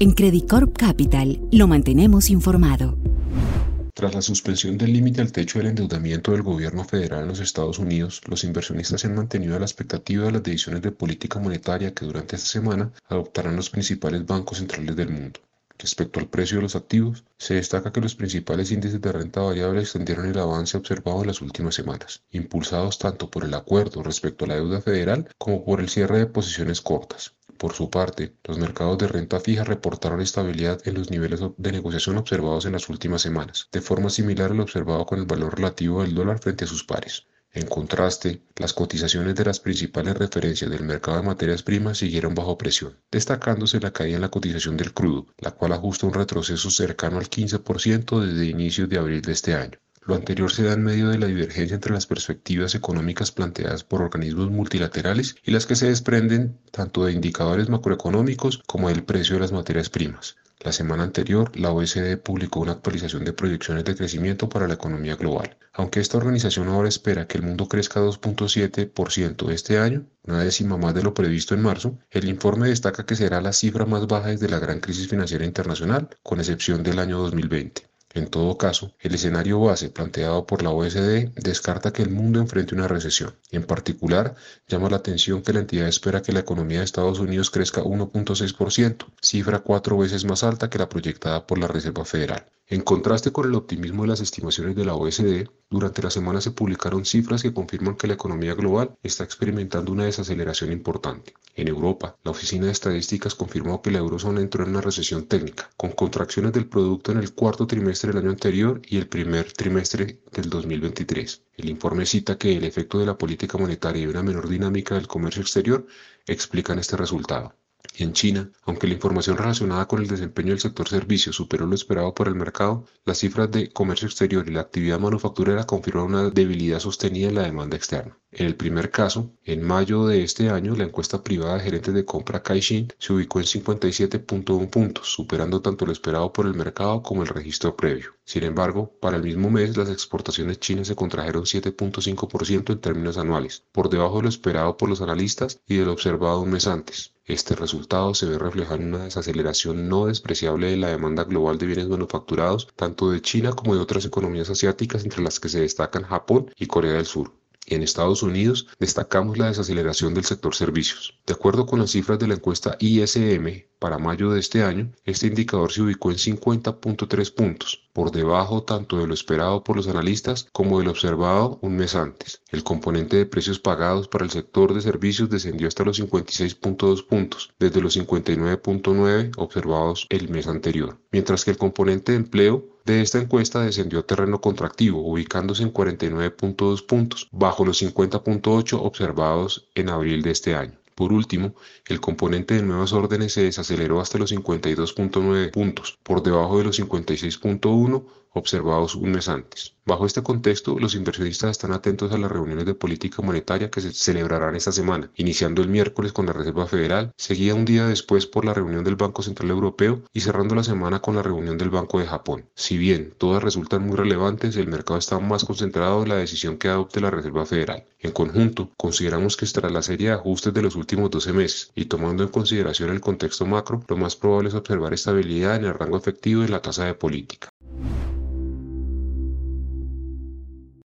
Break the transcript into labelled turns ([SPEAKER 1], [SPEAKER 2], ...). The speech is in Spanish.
[SPEAKER 1] En Credit Corp Capital lo mantenemos informado.
[SPEAKER 2] Tras la suspensión del límite al techo del endeudamiento del gobierno federal en los Estados Unidos, los inversionistas se han mantenido a la expectativa de las decisiones de política monetaria que durante esta semana adoptarán los principales bancos centrales del mundo. Respecto al precio de los activos, se destaca que los principales índices de renta variable extendieron el avance observado en las últimas semanas, impulsados tanto por el acuerdo respecto a la deuda federal como por el cierre de posiciones cortas. Por su parte, los mercados de renta fija reportaron estabilidad en los niveles de negociación observados en las últimas semanas, de forma similar a lo observado con el valor relativo del dólar frente a sus pares. En contraste, las cotizaciones de las principales referencias del mercado de materias primas siguieron bajo presión, destacándose la caída en la cotización del crudo, la cual ajusta un retroceso cercano al 15% desde inicios de abril de este año. Lo anterior se da en medio de la divergencia entre las perspectivas económicas planteadas por organismos multilaterales y las que se desprenden tanto de indicadores macroeconómicos como del precio de las materias primas. La semana anterior, la OECD publicó una actualización de proyecciones de crecimiento para la economía global. Aunque esta organización ahora espera que el mundo crezca 2.7% este año, una décima más de lo previsto en marzo, el informe destaca que será la cifra más baja desde la gran crisis financiera internacional, con excepción del año 2020. En todo caso, el escenario base planteado por la OSD descarta que el mundo enfrente una recesión. En particular, llama la atención que la entidad espera que la economía de Estados Unidos crezca 1.6%, cifra cuatro veces más alta que la proyectada por la Reserva Federal. En contraste con el optimismo de las estimaciones de la OSD, durante la semana se publicaron cifras que confirman que la economía global está experimentando una desaceleración importante. En Europa, la Oficina de Estadísticas confirmó que la eurozona entró en una recesión técnica, con contracciones del producto en el cuarto trimestre del año anterior y el primer trimestre del 2023. El informe cita que el efecto de la política monetaria y una menor dinámica del comercio exterior explican este resultado. En China, aunque la información relacionada con el desempeño del sector servicios superó lo esperado por el mercado, las cifras de comercio exterior y la actividad manufacturera confirman una debilidad sostenida en la demanda externa. En el primer caso, en mayo de este año, la encuesta privada de gerentes de compra Caixin se ubicó en 57.1 puntos, superando tanto lo esperado por el mercado como el registro previo. Sin embargo, para el mismo mes, las exportaciones chinas se contrajeron 7.5% en términos anuales, por debajo de lo esperado por los analistas y de lo observado un mes antes. Este resultado se ve reflejado en una desaceleración no despreciable de la demanda global de bienes manufacturados, tanto de China como de otras economías asiáticas, entre las que se destacan Japón y Corea del Sur. En Estados Unidos destacamos la desaceleración del sector servicios. De acuerdo con las cifras de la encuesta ISM para mayo de este año, este indicador se ubicó en 50.3 puntos, por debajo tanto de lo esperado por los analistas como de lo observado un mes antes. El componente de precios pagados para el sector de servicios descendió hasta los 56.2 puntos, desde los 59.9 observados el mes anterior, mientras que el componente de empleo de esta encuesta descendió terreno contractivo, ubicándose en 49.2 puntos, bajo los 50.8 observados en abril de este año. Por último, el componente de nuevas órdenes se desaceleró hasta los 52.9 puntos, por debajo de los 56.1 observados un mes antes. Bajo este contexto, los inversionistas están atentos a las reuniones de política monetaria que se celebrarán esta semana, iniciando el miércoles con la Reserva Federal, seguida un día después por la reunión del Banco Central Europeo y cerrando la semana con la reunión del Banco de Japón. Si bien todas resultan muy relevantes, el mercado está más concentrado en la decisión que adopte la Reserva Federal. En conjunto, consideramos que tras la serie de ajustes de los últimos 12 meses y tomando en consideración el contexto macro, lo más probable es observar estabilidad en el rango efectivo de la tasa de política.